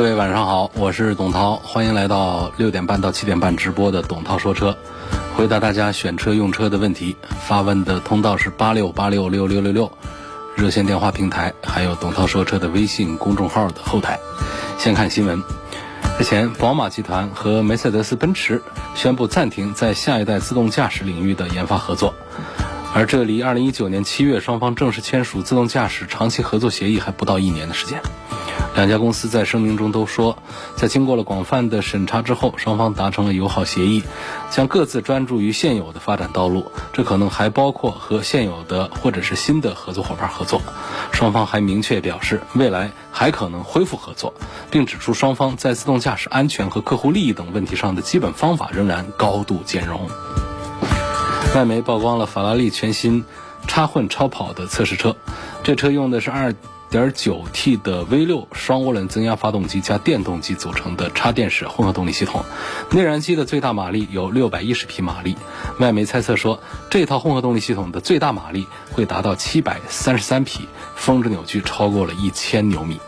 各位晚上好，我是董涛，欢迎来到六点半到七点半直播的董涛说车，回答大家选车用车的问题。发问的通道是八六八六六六六六，热线电话平台，还有董涛说车的微信公众号的后台。先看新闻，日前，宝马集团和梅赛德斯奔驰宣布暂停在下一代自动驾驶领域的研发合作，而这离二零一九年七月双方正式签署自动驾驶长期合作协议还不到一年的时间。两家公司在声明中都说，在经过了广泛的审查之后，双方达成了友好协议，将各自专注于现有的发展道路。这可能还包括和现有的或者是新的合作伙伴合作。双方还明确表示，未来还可能恢复合作，并指出双方在自动驾驶安全和客户利益等问题上的基本方法仍然高度兼容。外媒曝光了法拉利全新插混超跑的测试车，这车用的是二。点九 T 的 V 六双涡轮增压发动机加电动机组成的插电式混合动力系统，内燃机的最大马力有六百一十匹马力。外媒猜测说，这套混合动力系统的最大马力会达到七百三十三匹，峰值扭矩超过了一千牛米。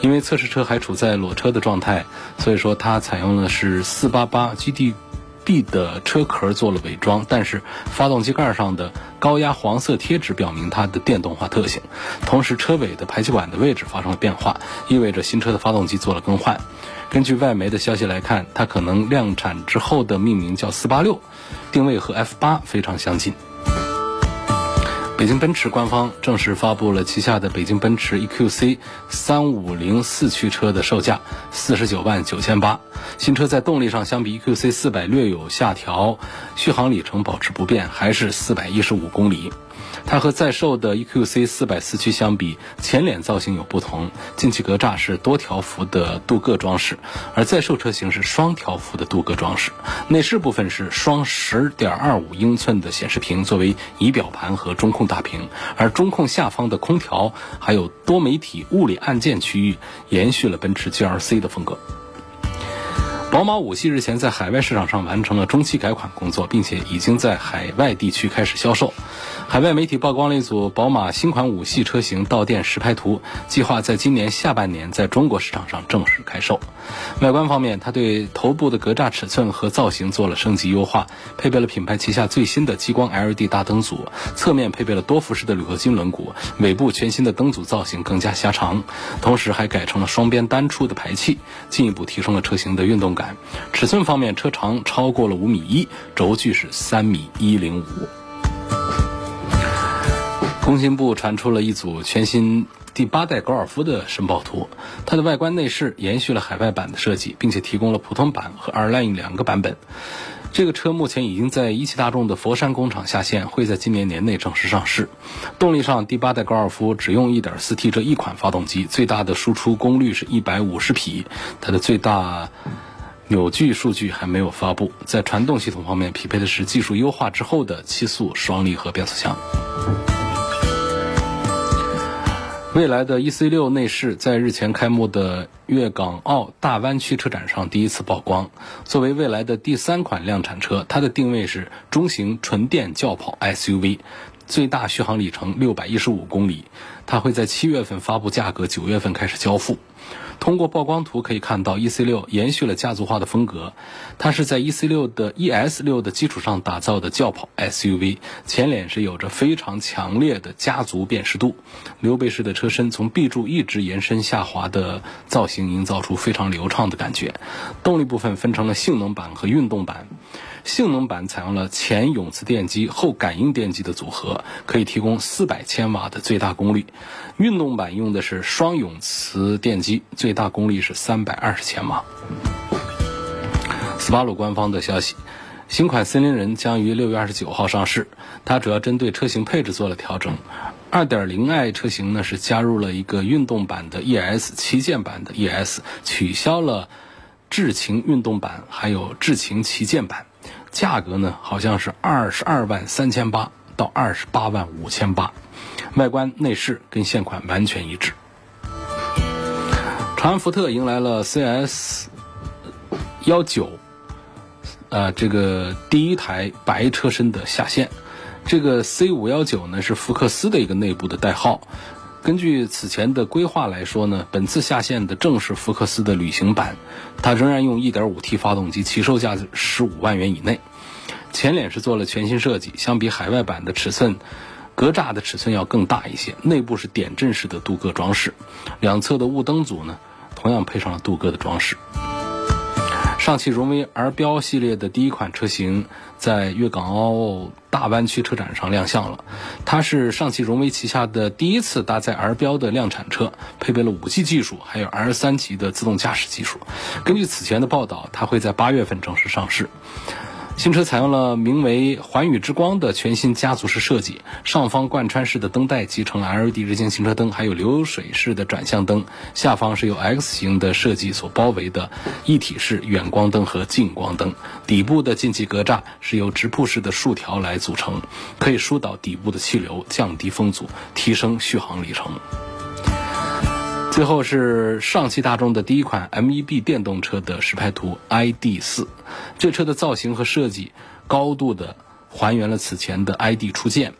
因为测试车还处在裸车的状态，所以说它采用的是四八八 GD。B 的车壳做了伪装，但是发动机盖上的高压黄色贴纸表明它的电动化特性。同时，车尾的排气管的位置发生了变化，意味着新车的发动机做了更换。根据外媒的消息来看，它可能量产之后的命名叫486，定位和 F8 非常相近。北京奔驰官方正式发布了旗下的北京奔驰 EQC 三五零四驱车的售价四十九万九千八。新车在动力上相比 EQC 四百略有下调，续航里程保持不变，还是四百一十五公里。它和在售的 EQC 四百四驱相比，前脸造型有不同，进气格栅是多条幅的镀铬装饰，而在售车型是双条幅的镀铬装饰。内饰部分是双十点二五英寸的显示屏作为仪表盘和中控大屏，而中控下方的空调还有多媒体物理按键区域，延续了奔驰 GLC 的风格。宝马五系日前在海外市场上完成了中期改款工作，并且已经在海外地区开始销售。海外媒体曝光了一组宝马新款五系车型到店实拍图，计划在今年下半年在中国市场上正式开售。外观方面，它对头部的格栅尺寸和造型做了升级优化，配备了品牌旗下最新的激光 LED 大灯组，侧面配备了多辐式的铝合金轮毂，尾部全新的灯组造型更加狭长，同时还改成了双边单出的排气，进一步提升了车型的运动感。尺寸方面，车长超过了五米一，轴距是三米一零五。工信部传出了一组全新第八代高尔夫的申报图，它的外观内饰延续了海外版的设计，并且提供了普通版和 R Line 两个版本。这个车目前已经在一汽大众的佛山工厂下线，会在今年年内正式上市。动力上，第八代高尔夫只用 1.4T 这一款发动机，最大的输出功率是一百五十匹，它的最大扭矩数据还没有发布。在传动系统方面，匹配的是技术优化之后的七速双离合变速箱。未来的 E C 六内饰在日前开幕的粤港澳大湾区车展上第一次曝光。作为未来的第三款量产车，它的定位是中型纯电轿跑 S U V，最大续航里程六百一十五公里。它会在七月份发布价格，九月份开始交付。通过曝光图可以看到，EC6 延续了家族化的风格，它是在 EC6 的 ES6 的基础上打造的轿跑 SUV，前脸是有着非常强烈的家族辨识度，溜背式的车身从 B 柱一直延伸下滑的造型，营造出非常流畅的感觉。动力部分分成了性能版和运动版。性能版采用了前永磁电机后感应电机的组合，可以提供四百千瓦的最大功率。运动版用的是双永磁电机，最大功率是三百二十千瓦。斯巴鲁官方的消息，新款森林人将于六月二十九号上市。它主要针对车型配置做了调整，2.0i 车型呢是加入了一个运动版的 ES 旗舰版的 ES，取消了智擎运动版，还有智擎旗舰版，价格呢好像是二十二万三千八到二十八万五千八，外观内饰跟现款完全一致。长安福特迎来了 CS 幺九，呃，这个第一台白车身的下线。这个 C 五幺九呢是福克斯的一个内部的代号。根据此前的规划来说呢，本次下线的正是福克斯的旅行版，它仍然用 1.5T 发动机，起售价十五万元以内。前脸是做了全新设计，相比海外版的尺寸，格栅的尺寸要更大一些。内部是点阵式的镀铬装饰，两侧的雾灯组呢，同样配上了镀铬的装饰。上汽荣威 R 标系列的第一款车型在粤港澳大湾区车展上亮相了。它是上汽荣威旗下的第一次搭载 R 标的量产车，配备了 5G 技术，还有 R 三级的自动驾驶技术。根据此前的报道，它会在八月份正式上市。新车采用了名为“环宇之光”的全新家族式设计，上方贯穿式的灯带集成 LED 日间行车灯，还有流水式的转向灯；下方是由 X 型的设计所包围的一体式远光灯和近光灯。底部的进气格栅是由直瀑式的竖条来组成，可以疏导底部的气流，降低风阻，提升续航里程。最后是上汽大众的第一款 MEB 电动车的实拍图 ID.4，，这车的造型和设计高度的还原了此前的 ID 初见。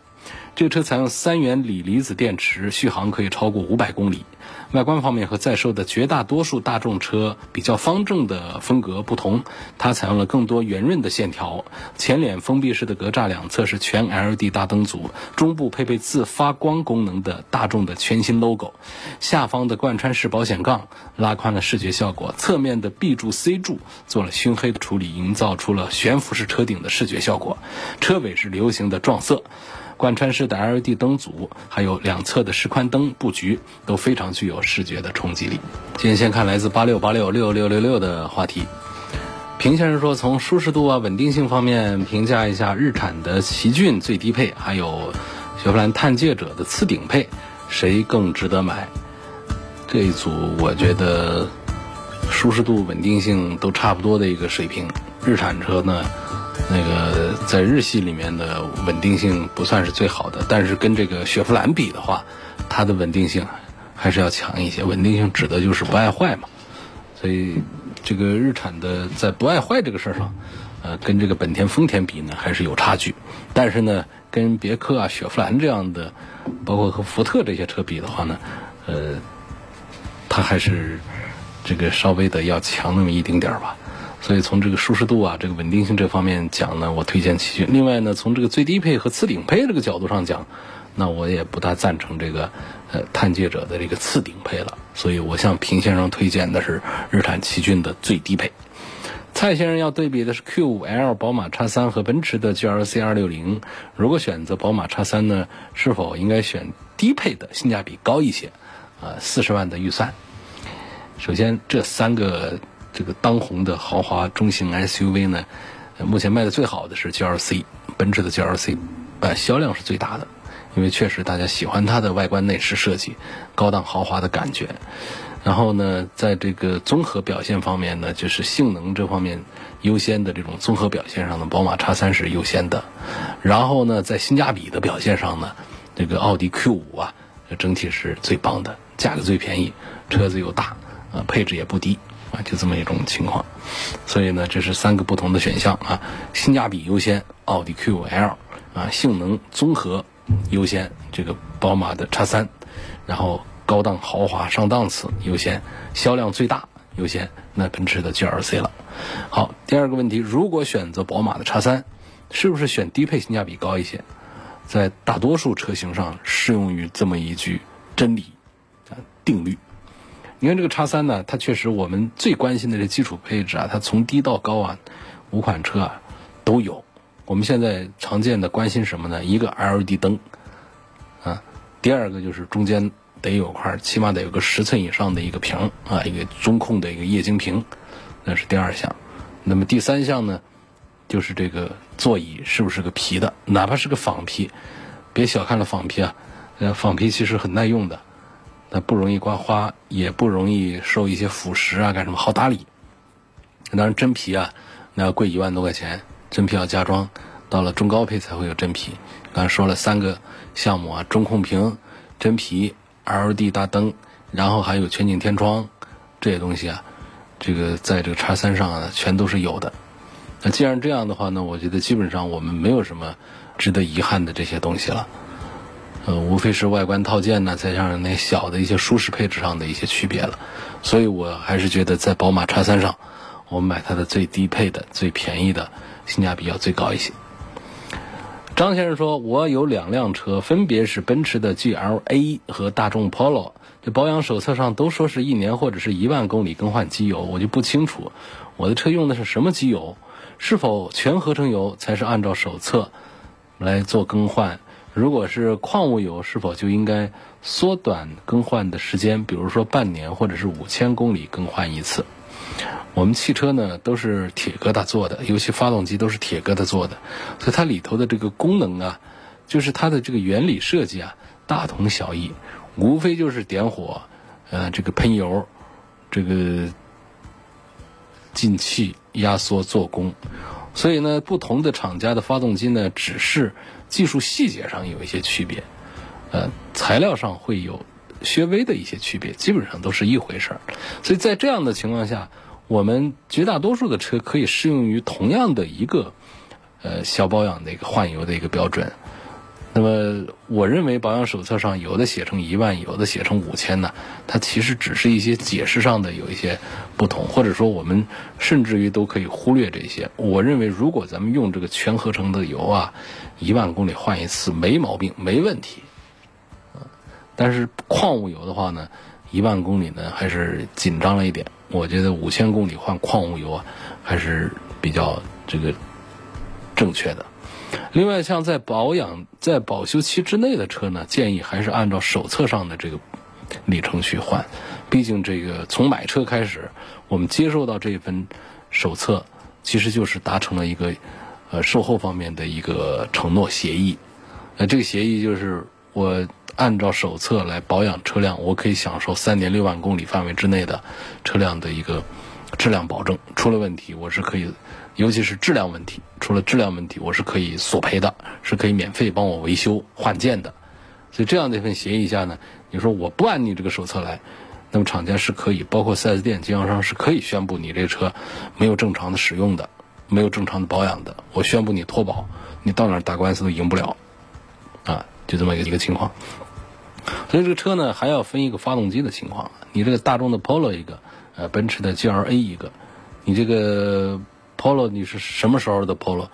这车采用三元锂离子电池，续航可以超过五百公里。外观方面和在售的绝大多数大众车比较方正的风格不同，它采用了更多圆润的线条。前脸封闭式的格栅两侧是全 LED 大灯组，中部配备自发光功能的大众的全新 logo。下方的贯穿式保险杠拉宽了视觉效果，侧面的 B 柱 C 柱做了熏黑的处理，营造出了悬浮式车顶的视觉效果。车尾是流行的撞色。贯穿式的 LED 灯组，还有两侧的示宽灯布局都非常具有视觉的冲击力。今天先看来自八六八六六六六六的话题。平先生说，从舒适度啊、稳定性方面评价一下日产的奇骏最低配，还有雪佛兰探界者的次顶配，谁更值得买？这一组我觉得舒适度、稳定性都差不多的一个水平。日产车呢？那个在日系里面的稳定性不算是最好的，但是跟这个雪佛兰比的话，它的稳定性还是要强一些。稳定性指的就是不爱坏嘛，所以这个日产的在不爱坏这个事儿上，呃，跟这个本田、丰田比呢还是有差距。但是呢，跟别克啊、雪佛兰这样的，包括和福特这些车比的话呢，呃，它还是这个稍微的要强那么一丁点儿吧。所以从这个舒适度啊，这个稳定性这方面讲呢，我推荐奇骏。另外呢，从这个最低配和次顶配这个角度上讲，那我也不大赞成这个呃探界者的这个次顶配了。所以我向平先生推荐的是日产奇骏的最低配。蔡先生要对比的是 Q5L、宝马 X3 和奔驰的 GLC 260。如果选择宝马 X3 呢，是否应该选低配的，性价比高一些？啊，四十万的预算。首先这三个。这个当红的豪华中型 SUV 呢，目前卖的最好的是 GLC，奔驰的 GLC，呃，销量是最大的，因为确实大家喜欢它的外观内饰设计，高档豪华的感觉。然后呢，在这个综合表现方面呢，就是性能这方面优先的这种综合表现上呢，宝马 X3 是优先的。然后呢，在性价比的表现上呢，这个奥迪 Q5 啊，整体是最棒的，价格最便宜，车子又大，啊，配置也不低。啊，就这么一种情况，所以呢，这是三个不同的选项啊，性价比优先，奥迪 Q5L 啊，性能综合优先，这个宝马的 X3，然后高档豪华上档次优先，销量最大优先，那奔驰的 GLC 了。好，第二个问题，如果选择宝马的 X3，是不是选低配性价比高一些？在大多数车型上适用于这么一句真理啊定律。你看这个叉三呢，它确实我们最关心的这基础配置啊，它从低到高啊，五款车啊都有。我们现在常见的关心什么呢？一个 LED 灯啊，第二个就是中间得有块，起码得有个十寸以上的一个屏啊，一个中控的一个液晶屏，那是第二项。那么第三项呢，就是这个座椅是不是个皮的？哪怕是个仿皮，别小看了仿皮啊。呃，仿皮其实很耐用的，它不容易刮花，也不容易受一些腐蚀啊，干什么好打理。当然真皮啊，那要贵一万多块钱，真皮要加装，到了中高配才会有真皮。刚才说了三个项目啊，中控屏、真皮、LED 大灯，然后还有全景天窗这些东西啊，这个在这个叉三上啊，全都是有的。那既然这样的话呢，我觉得基本上我们没有什么值得遗憾的这些东西了。呃，无非是外观套件呢，再加上那小的一些舒适配置上的一些区别了。所以我还是觉得在宝马叉三上，我们买它的最低配的、最便宜的，性价比要最高一些。张先生说：“我有两辆车，分别是奔驰的 GLA 和大众 Polo。这保养手册上都说是一年或者是一万公里更换机油，我就不清楚我的车用的是什么机油，是否全合成油才是按照手册来做更换？如果是矿物油，是否就应该缩短更换的时间，比如说半年或者是五千公里更换一次？”我们汽车呢都是铁疙瘩做的，尤其发动机都是铁疙瘩做的，所以它里头的这个功能啊，就是它的这个原理设计啊，大同小异，无非就是点火，呃，这个喷油，这个进气、压缩、做功。所以呢，不同的厂家的发动机呢，只是技术细节上有一些区别，呃，材料上会有略微的一些区别，基本上都是一回事儿。所以在这样的情况下。我们绝大多数的车可以适用于同样的一个，呃，小保养的一个换油的一个标准。那么，我认为保养手册上有的写成一万，有的写成五千呢，它其实只是一些解释上的有一些不同，或者说我们甚至于都可以忽略这些。我认为，如果咱们用这个全合成的油啊，一万公里换一次没毛病，没问题。但是矿物油的话呢，一万公里呢还是紧张了一点。我觉得五千公里换矿物油啊，还是比较这个正确的。另外，像在保养在保修期之内的车呢，建议还是按照手册上的这个里程去换。毕竟，这个从买车开始，我们接受到这份手册，其实就是达成了一个呃售后方面的一个承诺协议。呃，这个协议就是我。按照手册来保养车辆，我可以享受三年六万公里范围之内的车辆的一个质量保证。出了问题，我是可以，尤其是质量问题，出了质量问题，我是可以索赔的，是可以免费帮我维修换件的。所以这样的一份协议下呢，你说我不按你这个手册来，那么厂家是可以，包括 4S 店经销商是可以宣布你这车没有正常的使用的，没有正常的保养的，我宣布你脱保，你到哪打官司都赢不了，啊，就这么一个一个情况。所以这个车呢，还要分一个发动机的情况。你这个大众的 Polo 一个，呃，奔驰的 GLA 一个，你这个 Polo 你是什么时候的 Polo？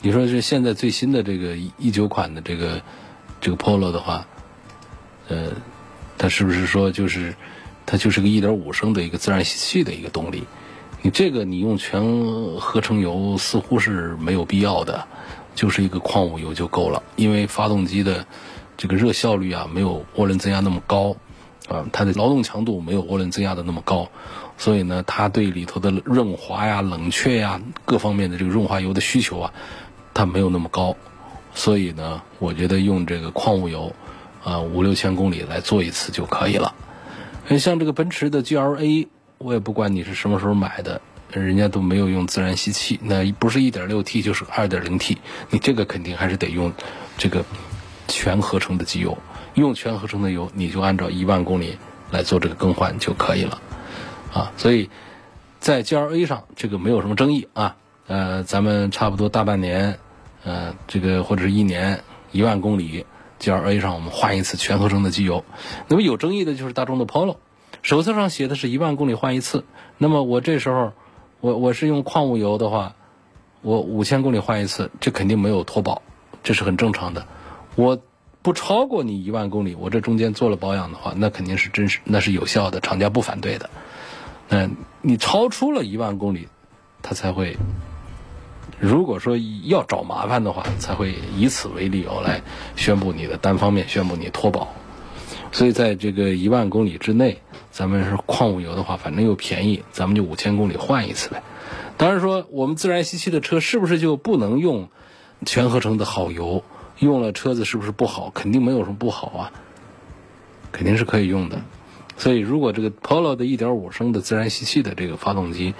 你说是现在最新的这个一九款的这个这个 Polo 的话，呃，它是不是说就是它就是个一点五升的一个自然吸气的一个动力？你这个你用全合成油似乎是没有必要的，就是一个矿物油就够了，因为发动机的。这个热效率啊，没有涡轮增压那么高，啊，它的劳动强度没有涡轮增压的那么高，所以呢，它对里头的润滑呀、冷却呀各方面的这个润滑油的需求啊，它没有那么高，所以呢，我觉得用这个矿物油，啊，五六千公里来做一次就可以了。像这个奔驰的 GLA，我也不管你是什么时候买的，人家都没有用自然吸气，那不是一点六 T 就是二点零 T，你这个肯定还是得用这个。全合成的机油，用全合成的油，你就按照一万公里来做这个更换就可以了，啊，所以在 G L A 上这个没有什么争议啊，呃，咱们差不多大半年，呃，这个或者是一年一万公里 G L A 上我们换一次全合成的机油，那么有争议的就是大众的 Polo，手册上写的是一万公里换一次，那么我这时候我我是用矿物油的话，我五千公里换一次，这肯定没有脱保，这是很正常的。我不超过你一万公里，我这中间做了保养的话，那肯定是真实，那是有效的，厂家不反对的。嗯，你超出了一万公里，他才会，如果说要找麻烦的话，才会以此为理由来宣布你的单方面宣布你脱保。所以在这个一万公里之内，咱们是矿物油的话，反正又便宜，咱们就五千公里换一次呗。当然说，我们自然吸气的车是不是就不能用全合成的好油？用了车子是不是不好？肯定没有什么不好啊，肯定是可以用的。所以，如果这个 Polo 的1.5升的自然吸气的这个发动机，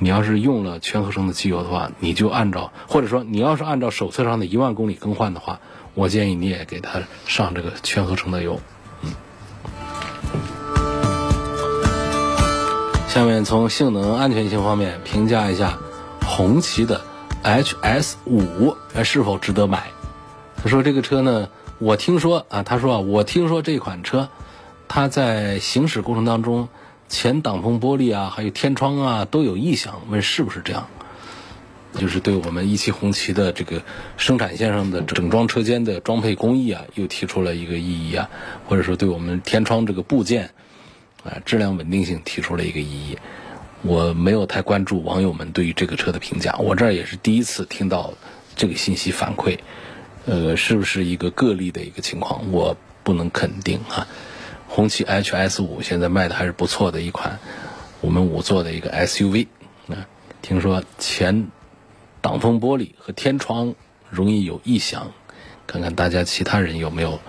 你要是用了全合成的机油的话，你就按照，或者说你要是按照手册上的一万公里更换的话，我建议你也给它上这个全合成的油。下面从性能安全性方面评价一下红旗的 HS 五是否值得买。他说这个车呢，我听说啊，他说啊，我听说这款车。它在行驶过程当中，前挡风玻璃啊，还有天窗啊，都有异响。问是不是这样？就是对我们一汽红旗的这个生产线上的整装车间的装配工艺啊，又提出了一个异议啊，或者说对我们天窗这个部件啊质量稳定性提出了一个异议。我没有太关注网友们对于这个车的评价，我这儿也是第一次听到这个信息反馈。呃，是不是一个个例的一个情况？我不能肯定啊。红旗 HS 五现在卖的还是不错的一款，我们五座的一个 SUV。啊，听说前挡风玻璃和天窗容易有异响，看看大家其他人有没有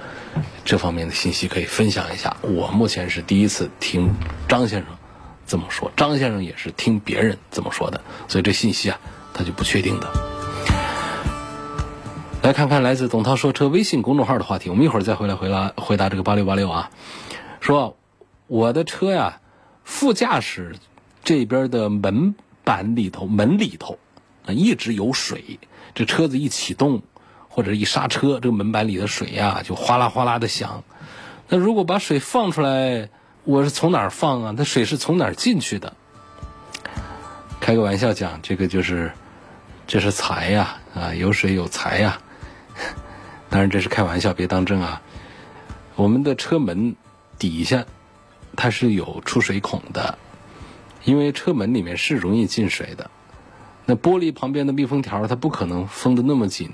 这方面的信息可以分享一下。我目前是第一次听张先生这么说，张先生也是听别人这么说的，所以这信息啊他就不确定的。来看看来自董涛说车微信公众号的话题，我们一会儿再回来回答回答这个八六八六啊。说我的车呀，副驾驶这边的门板里头门里头啊一直有水，这车子一启动或者一刹车，这个门板里的水呀就哗啦哗啦的响。那如果把水放出来，我是从哪儿放啊？那水是从哪儿进去的？开个玩笑讲，这个就是这是财呀啊，有水有财呀。当然这是开玩笑，别当真啊。我们的车门。底下它是有出水孔的，因为车门里面是容易进水的。那玻璃旁边的密封条它不可能封的那么紧，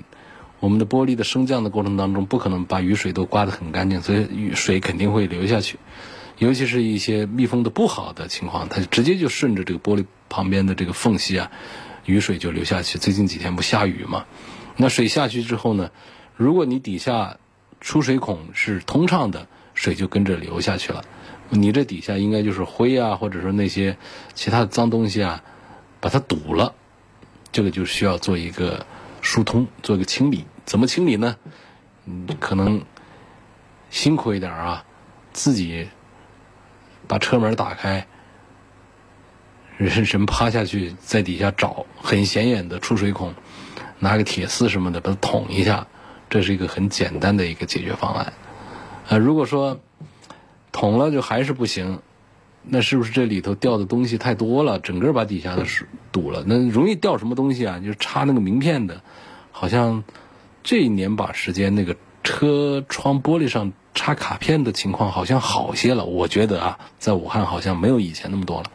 我们的玻璃的升降的过程当中不可能把雨水都刮得很干净，所以雨水肯定会流下去。尤其是一些密封的不好的情况，它直接就顺着这个玻璃旁边的这个缝隙啊，雨水就流下去。最近几天不下雨嘛，那水下去之后呢，如果你底下出水孔是通畅的。水就跟着流下去了，你这底下应该就是灰啊，或者说那些其他的脏东西啊，把它堵了，这个就需要做一个疏通，做一个清理。怎么清理呢？嗯，可能辛苦一点啊，自己把车门打开，人人趴下去在底下找很显眼的出水孔，拿个铁丝什么的把它捅一下，这是一个很简单的一个解决方案。啊，如果说捅了就还是不行，那是不是这里头掉的东西太多了，整个把底下的水堵了？那容易掉什么东西啊？就是插那个名片的，好像这一年把时间那个车窗玻璃上插卡片的情况好像好些了。我觉得啊，在武汉好像没有以前那么多了。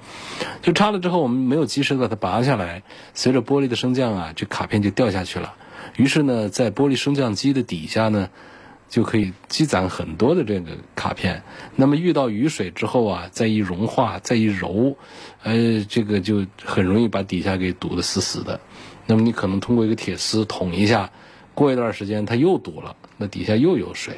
就插了之后，我们没有及时把它拔下来，随着玻璃的升降啊，这卡片就掉下去了。于是呢，在玻璃升降机的底下呢。就可以积攒很多的这个卡片，那么遇到雨水之后啊，再一融化，再一揉，呃，这个就很容易把底下给堵得死死的。那么你可能通过一个铁丝捅一下，过一段时间它又堵了，那底下又有水。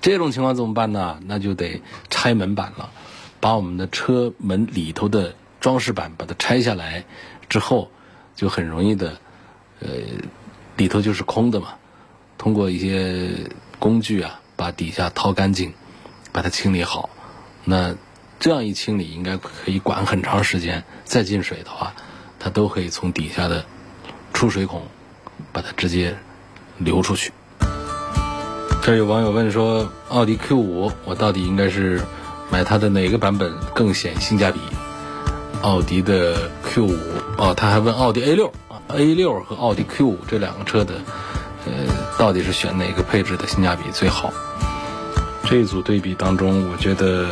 这种情况怎么办呢？那就得拆门板了，把我们的车门里头的装饰板把它拆下来之后，就很容易的，呃，里头就是空的嘛。通过一些工具啊，把底下掏干净，把它清理好。那这样一清理，应该可以管很长时间。再进水的话，它都可以从底下的出水孔把它直接流出去。这有网友问说，奥迪 Q 五，我到底应该是买它的哪个版本更显性价比？奥迪的 Q 五哦，他还问奥迪 A 六，A 六和奥迪 Q 五这两个车的。呃，到底是选哪个配置的性价比最好？这一组对比当中，我觉得，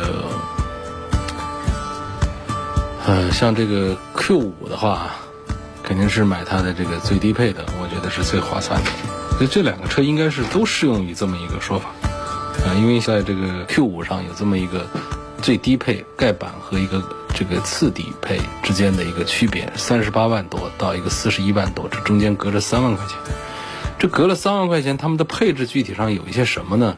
呃，像这个 Q 五的话，肯定是买它的这个最低配的，我觉得是最划算的。所以这两个车应该是都适用于这么一个说法，啊，因为在这个 Q 五上有这么一个最低配盖板和一个这个次低配之间的一个区别，三十八万多到一个四十一万多，这中间隔着三万块钱。这隔了三万块钱，他们的配置具体上有一些什么呢？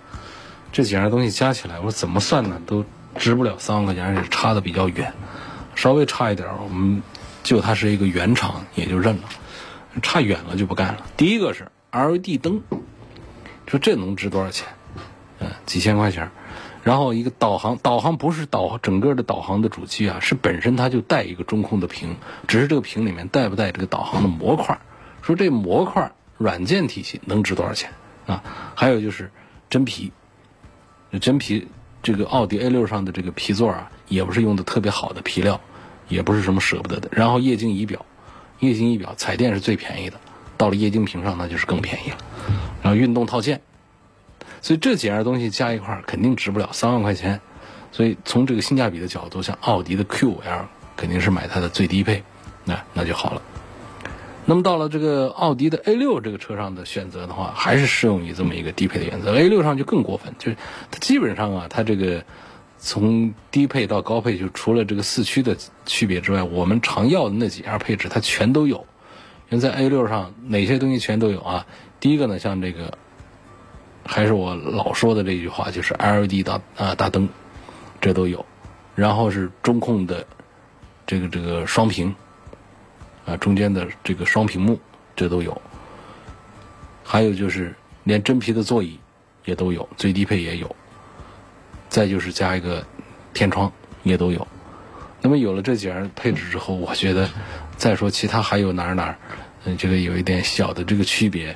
这几样东西加起来，我怎么算呢？都值不了三万块钱，而且差的比较远，稍微差一点，我们就它是一个原厂也就认了，差远了就不干了。第一个是 LED 灯，说这能值多少钱？嗯，几千块钱。然后一个导航，导航不是导整个的导航的主机啊，是本身它就带一个中控的屏，只是这个屏里面带不带这个导航的模块。说这模块软件体系能值多少钱啊？还有就是真皮，真皮这个奥迪 A 六上的这个皮座啊，也不是用的特别好的皮料，也不是什么舍不得的。然后液晶仪表，液晶仪表彩电是最便宜的，到了液晶屏上那就是更便宜了。然后运动套件。所以这几样东西加一块儿肯定值不了三万块钱，所以从这个性价比的角度，像奥迪的 Q5L 肯定是买它的最低配，那那就好了。那么到了这个奥迪的 A6 这个车上的选择的话，还是适用于这么一个低配的原则。A6 上就更过分，就是它基本上啊，它这个从低配到高配，就除了这个四驱的区别之外，我们常要的那几样配置它全都有。因为在 A6 上哪些东西全都有啊？第一个呢，像这个。还是我老说的这句话，就是 LED 大啊大灯，这都有，然后是中控的这个这个双屏啊，中间的这个双屏幕这都有，还有就是连真皮的座椅也都有，最低配也有，再就是加一个天窗也都有。那么有了这几样配置之后，我觉得再说其他还有哪儿哪儿，嗯，这个有一点小的这个区别。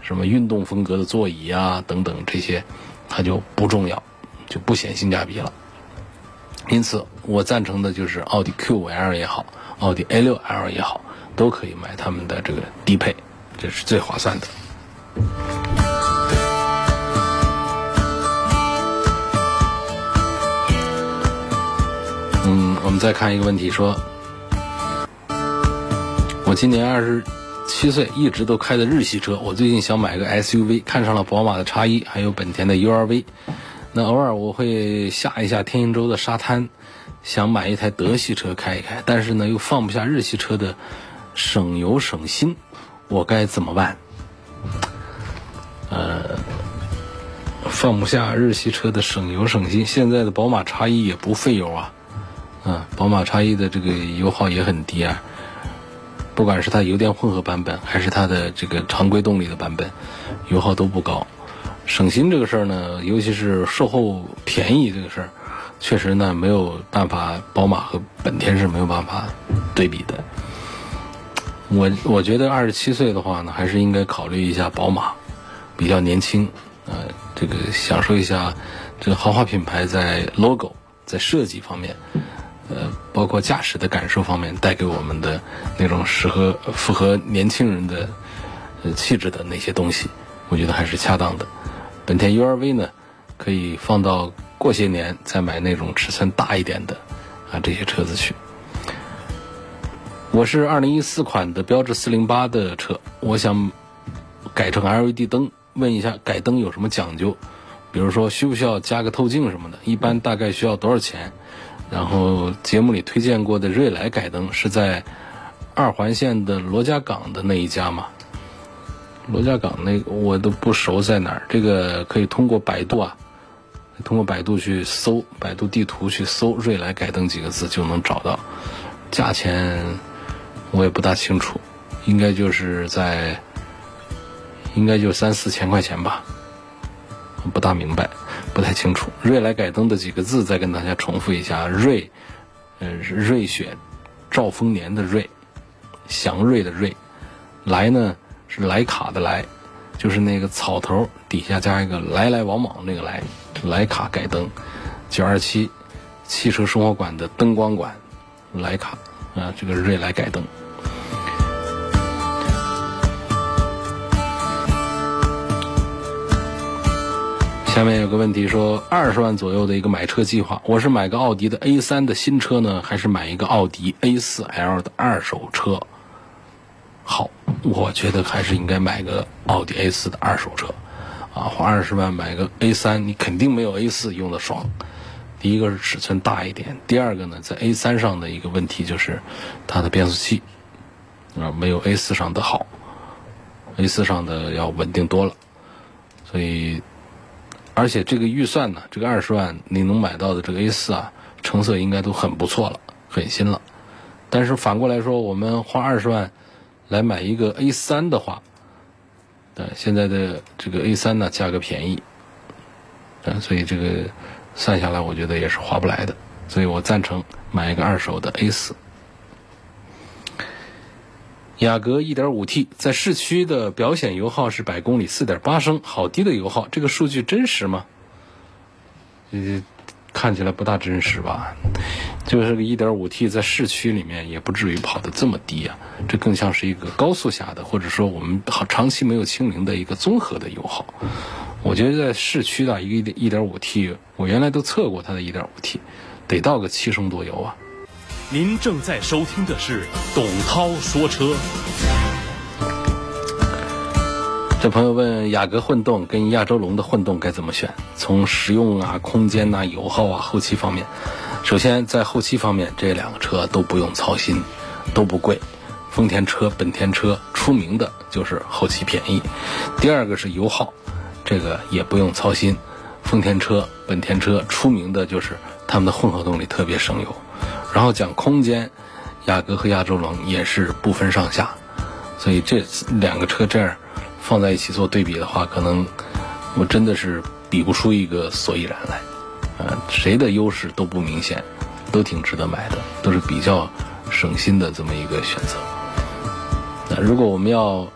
什么运动风格的座椅啊，等等这些，它就不重要，就不显性价比了。因此，我赞成的就是奥迪 Q5L 也好，奥迪 A6L 也好，都可以买他们的这个低配，这是最划算的。我们再看一个问题，说，我今年二十。七岁一直都开的日系车，我最近想买个 SUV，看上了宝马的叉一，还有本田的 URV。那偶尔我会下一下天津州的沙滩，想买一台德系车开一开，但是呢又放不下日系车的省油省心，我该怎么办？呃，放不下日系车的省油省心，现在的宝马叉一也不费油啊，嗯，宝马叉一的这个油耗也很低啊。不管是它油电混合版本，还是它的这个常规动力的版本，油耗都不高。省心这个事儿呢，尤其是售后便宜这个事儿，确实呢没有办法，宝马和本田是没有办法对比的。我我觉得二十七岁的话呢，还是应该考虑一下宝马，比较年轻，呃，这个享受一下这个豪华品牌在 logo 在设计方面。呃，包括驾驶的感受方面带给我们的那种适合符合年轻人的呃气质的那些东西，我觉得还是恰当的。本田 URV 呢，可以放到过些年再买那种尺寸大一点的啊这些车子去。我是二零一四款的标致四零八的车，我想改成 LED 灯，问一下改灯有什么讲究？比如说需不需要加个透镜什么的？一般大概需要多少钱？然后节目里推荐过的瑞来改灯是在二环线的罗家港的那一家嘛？罗家港那个我都不熟在哪儿，这个可以通过百度啊，通过百度去搜，百度地图去搜“瑞来改灯”几个字就能找到。价钱我也不大清楚，应该就是在，应该就三四千块钱吧，不大明白。不太清楚，瑞来改灯的几个字，再跟大家重复一下：瑞，呃，瑞雪，兆丰年的瑞，祥瑞的瑞，来呢是莱卡的来，就是那个草头底下加一个来来往往那个来，莱卡改灯，九二七，汽车生活馆的灯光馆，莱卡啊，这个瑞来改灯。下面有个问题说，二十万左右的一个买车计划，我是买个奥迪的 A 三的新车呢，还是买一个奥迪 A 四 L 的二手车？好，我觉得还是应该买个奥迪 A 四的二手车，啊，花二十万买个 A 三，你肯定没有 A 四用的爽。第一个是尺寸大一点，第二个呢，在 A 三上的一个问题就是它的变速器啊，没有 A 四上的好。A 四上的要稳定多了。所以，而且这个预算呢，这个二十万你能买到的这个 A 四啊，成色应该都很不错了，很新了。但是反过来说，我们花二十万来买一个 A 三的话，呃，现在的这个 A 三呢价格便宜，呃，所以这个算下来，我觉得也是划不来的。所以我赞成买一个二手的 A 四。雅阁 1.5T 在市区的表显油耗是百公里4.8升，好低的油耗，这个数据真实吗？呃，看起来不大真实吧？就是个 1.5T 在市区里面也不至于跑得这么低啊，这更像是一个高速下的，或者说我们好长期没有清零的一个综合的油耗。我觉得在市区的一个 1.5T，我原来都测过它的 1.5T，得到个七升多油啊。您正在收听的是董涛说车。这朋友问雅阁混动跟亚洲龙的混动该怎么选？从实用啊、空间呐、油耗啊、后期方面，首先在后期方面，这两个车都不用操心，都不贵。丰田车、本田车出名的就是后期便宜。第二个是油耗，这个也不用操心。丰田车、本田车出名的就是他们的混合动力特别省油。然后讲空间，雅阁和亚洲龙也是不分上下，所以这两个车这样放在一起做对比的话，可能我真的是比不出一个所以然来，啊，谁的优势都不明显，都挺值得买的，都是比较省心的这么一个选择。那如果我们要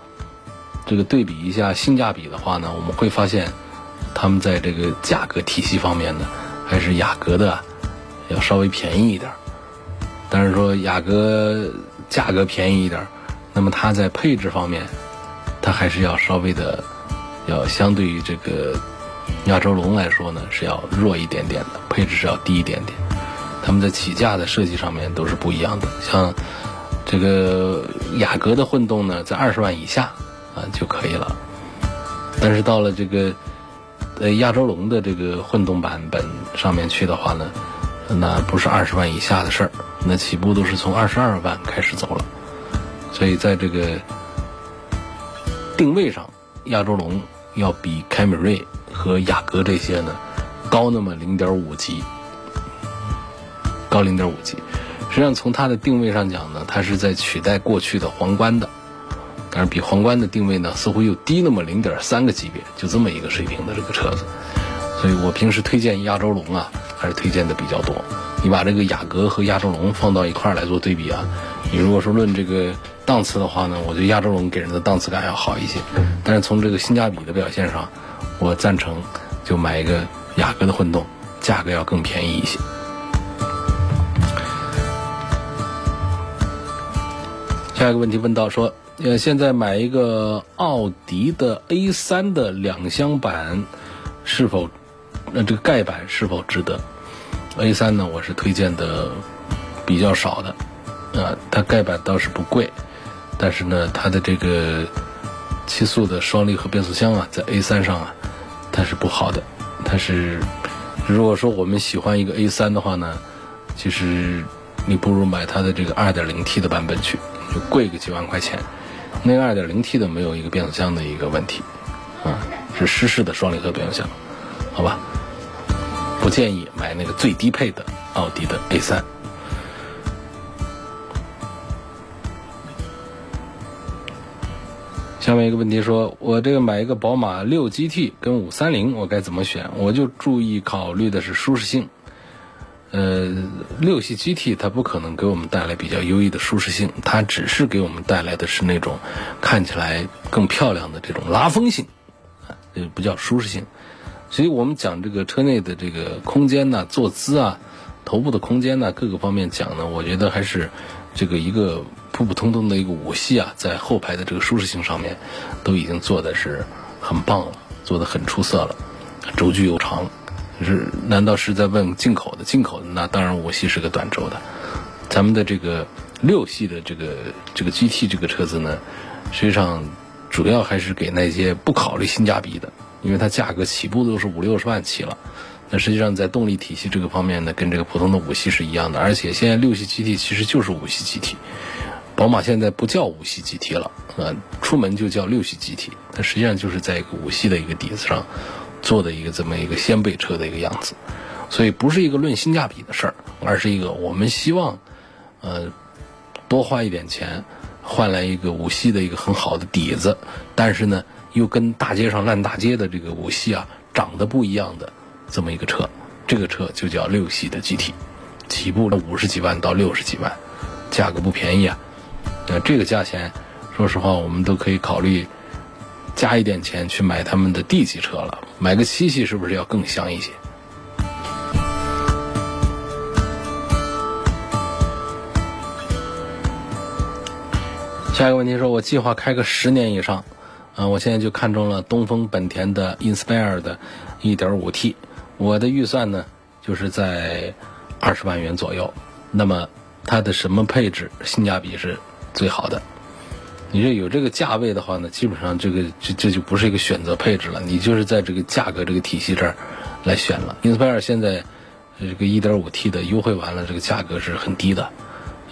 这个对比一下性价比的话呢，我们会发现，他们在这个价格体系方面呢，还是雅阁的要稍微便宜一点。但是说雅阁价格便宜一点，那么它在配置方面，它还是要稍微的，要相对于这个亚洲龙来说呢，是要弱一点点的，配置是要低一点点。他们在起价的设计上面都是不一样的。像这个雅阁的混动呢，在二十万以下啊就可以了。但是到了这个呃亚洲龙的这个混动版本上面去的话呢，那不是二十万以下的事儿。那起步都是从二十二万开始走了，所以在这个定位上，亚洲龙要比凯美瑞和雅阁这些呢高那么零点五级，高零点五级。实际上从它的定位上讲呢，它是在取代过去的皇冠的，但是比皇冠的定位呢似乎又低那么零点三个级别，就这么一个水平的这个车子。所以我平时推荐亚洲龙啊，还是推荐的比较多。你把这个雅阁和亚洲龙放到一块儿来做对比啊，你如果说论这个档次的话呢，我觉得亚洲龙给人的档次感要好一些。但是从这个性价比的表现上，我赞成就买一个雅阁的混动，价格要更便宜一些。下一个问题问到说，呃，现在买一个奥迪的 A 三的两厢版，是否，那这个盖板是否值得？A 三呢，我是推荐的比较少的，啊，它盖板倒是不贵，但是呢，它的这个七速的双离合变速箱啊，在 A 三上啊，它是不好的。它是如果说我们喜欢一个 A 三的话呢，其实你不如买它的这个 2.0T 的版本去，就贵个几万块钱。那个 2.0T 的没有一个变速箱的一个问题，啊，是湿式的双离合变速箱，好吧？不建议买那个最低配的奥迪的 A 三。下面一个问题说，我这个买一个宝马六 GT 跟五三零，我该怎么选？我就注意考虑的是舒适性。呃，六系 GT 它不可能给我们带来比较优异的舒适性，它只是给我们带来的是那种看起来更漂亮的这种拉风性，啊，这不叫舒适性。所以我们讲这个车内的这个空间呢，坐姿啊，头部的空间呢，各个方面讲呢，我觉得还是这个一个普普通通的一个五系啊，在后排的这个舒适性上面，都已经做的是很棒了，做的很出色了，轴距又长，是难道是在问进口的？进口的那当然五系是个短轴的，咱们的这个六系的这个这个 GT 这个车子呢，实际上主要还是给那些不考虑性价比的。因为它价格起步都是五六十万起了，那实际上在动力体系这个方面呢，跟这个普通的五系是一样的。而且现在六系 GT 其实就是五系 GT，宝马现在不叫五系 GT 了，呃，出门就叫六系 GT，它实际上就是在一个五系的一个底子上做的一个这么一个掀背车的一个样子，所以不是一个论性价比的事儿，而是一个我们希望，呃，多花一点钱换来一个五系的一个很好的底子，但是呢，又跟大街上烂大街的这个五系啊长得不一样的这么一个车，这个车就叫六系的 GT，起步了五十几万到六十几万，价格不便宜啊。那这个价钱，说实话，我们都可以考虑加一点钱去买他们的 D 级车了。买个七系是不是要更香一些？下一个问题说，我计划开个十年以上，啊，我现在就看中了东风本田的 Inspire 的 1.5T，我的预算呢就是在二十万元左右。那么它的什么配置性价比是？最好的，你这有这个价位的话呢，基本上这个这这就不是一个选择配置了，你就是在这个价格这个体系这儿来选了。Inspire 现在这个 1.5T 的优惠完了，这个价格是很低的，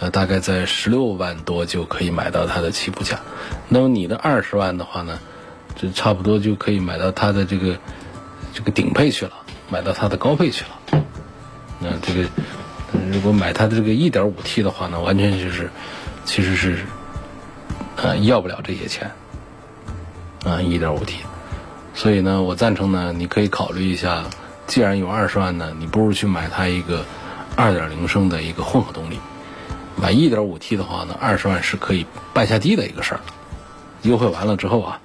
呃，大概在十六万多就可以买到它的起步价。那么你的二十万的话呢，这差不多就可以买到它的这个这个顶配去了，买到它的高配去了。那这个如果买它的这个 1.5T 的话呢，完全就是。其实是，呃，要不了这些钱，啊，一点五 T，所以呢，我赞成呢，你可以考虑一下，既然有二十万呢，你不如去买它一个二点零升的一个混合动力，买一点五 T 的话呢，二十万是可以办下低的一个事儿，优惠完了之后啊，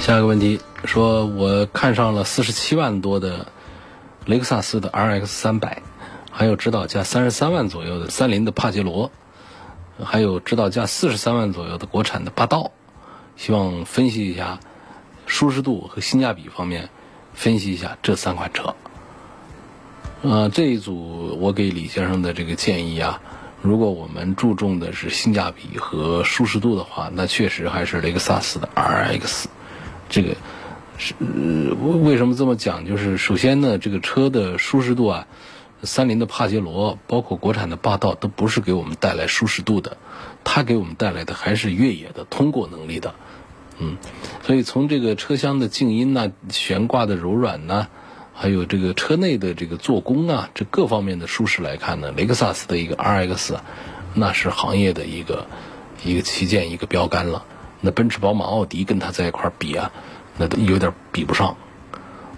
下一个问题说，我看上了四十七万多的雷克萨斯的 RX 三百。还有指导价三十三万左右的三菱的帕杰罗，还有指导价四十三万左右的国产的霸道，希望分析一下舒适度和性价比方面，分析一下这三款车。呃，这一组我给李先生的这个建议啊，如果我们注重的是性价比和舒适度的话，那确实还是雷克萨斯的 RX，这个是为什么这么讲？就是首先呢，这个车的舒适度啊。三菱的帕杰罗，包括国产的霸道，都不是给我们带来舒适度的，它给我们带来的还是越野的通过能力的。嗯，所以从这个车厢的静音呐、悬挂的柔软呐，还有这个车内的这个做工啊，这各方面的舒适来看呢，雷克萨斯的一个 RX，那是行业的一个一个旗舰、一个标杆了。那奔驰、宝马、奥迪跟它在一块比啊，那都有点比不上。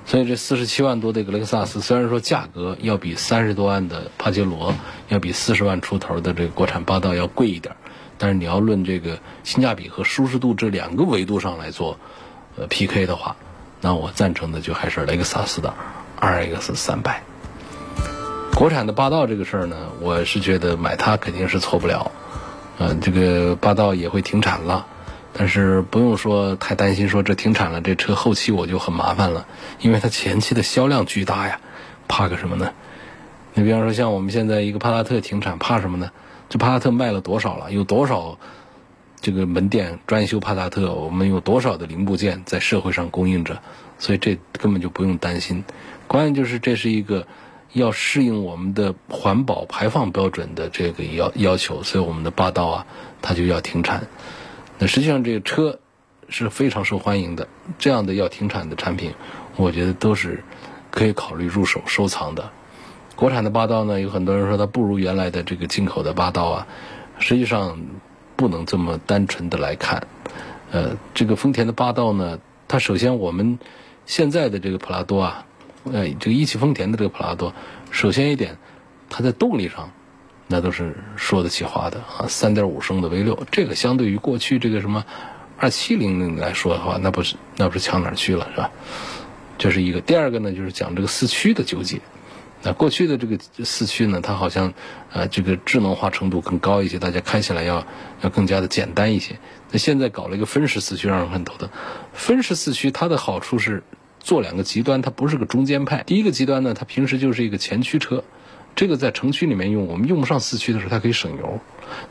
所以这四十七万多的一个雷克萨斯，虽然说价格要比三十多万的帕杰罗，要比四十万出头的这个国产霸道要贵一点，但是你要论这个性价比和舒适度这两个维度上来做，呃 PK 的话，那我赞成的就还是雷克萨斯的 RX 三百。国产的霸道这个事儿呢，我是觉得买它肯定是错不了，嗯，这个霸道也会停产了。但是不用说太担心，说这停产了，这车后期我就很麻烦了，因为它前期的销量巨大呀，怕个什么呢？你比方说像我们现在一个帕萨特停产，怕什么呢？这帕萨特卖了多少了？有多少这个门店专修帕萨特？我们有多少的零部件在社会上供应着？所以这根本就不用担心。关键就是这是一个要适应我们的环保排放标准的这个要要求，所以我们的霸道啊，它就要停产。那实际上这个车是非常受欢迎的，这样的要停产的产品，我觉得都是可以考虑入手收藏的。国产的霸道呢，有很多人说它不如原来的这个进口的霸道啊，实际上不能这么单纯的来看。呃，这个丰田的霸道呢，它首先我们现在的这个普拉多啊，呃，这个一汽丰田的这个普拉多，首先一点，它在动力上。那都是说得起话的啊，三点五升的 V 六，这个相对于过去这个什么二七零零来说的话，那不是那不是强哪去了是吧？这是一个。第二个呢，就是讲这个四驱的纠结。那过去的这个四驱呢，它好像呃这个智能化程度更高一些，大家开起来要要更加的简单一些。那现在搞了一个分时四驱，让人很头疼。分时四驱它的好处是做两个极端，它不是个中间派。第一个极端呢，它平时就是一个前驱车。这个在城区里面用，我们用不上四驱的时候，它可以省油。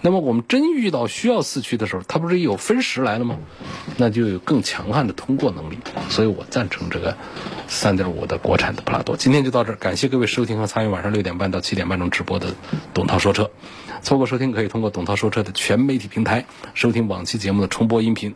那么我们真遇到需要四驱的时候，它不是有分时来了吗？那就有更强悍的通过能力。所以我赞成这个3.5的国产的普拉多。今天就到这儿，感谢各位收听和参与晚上六点半到七点半钟直播的董涛说车。错过收听可以通过董涛说车的全媒体平台收听往期节目的重播音频。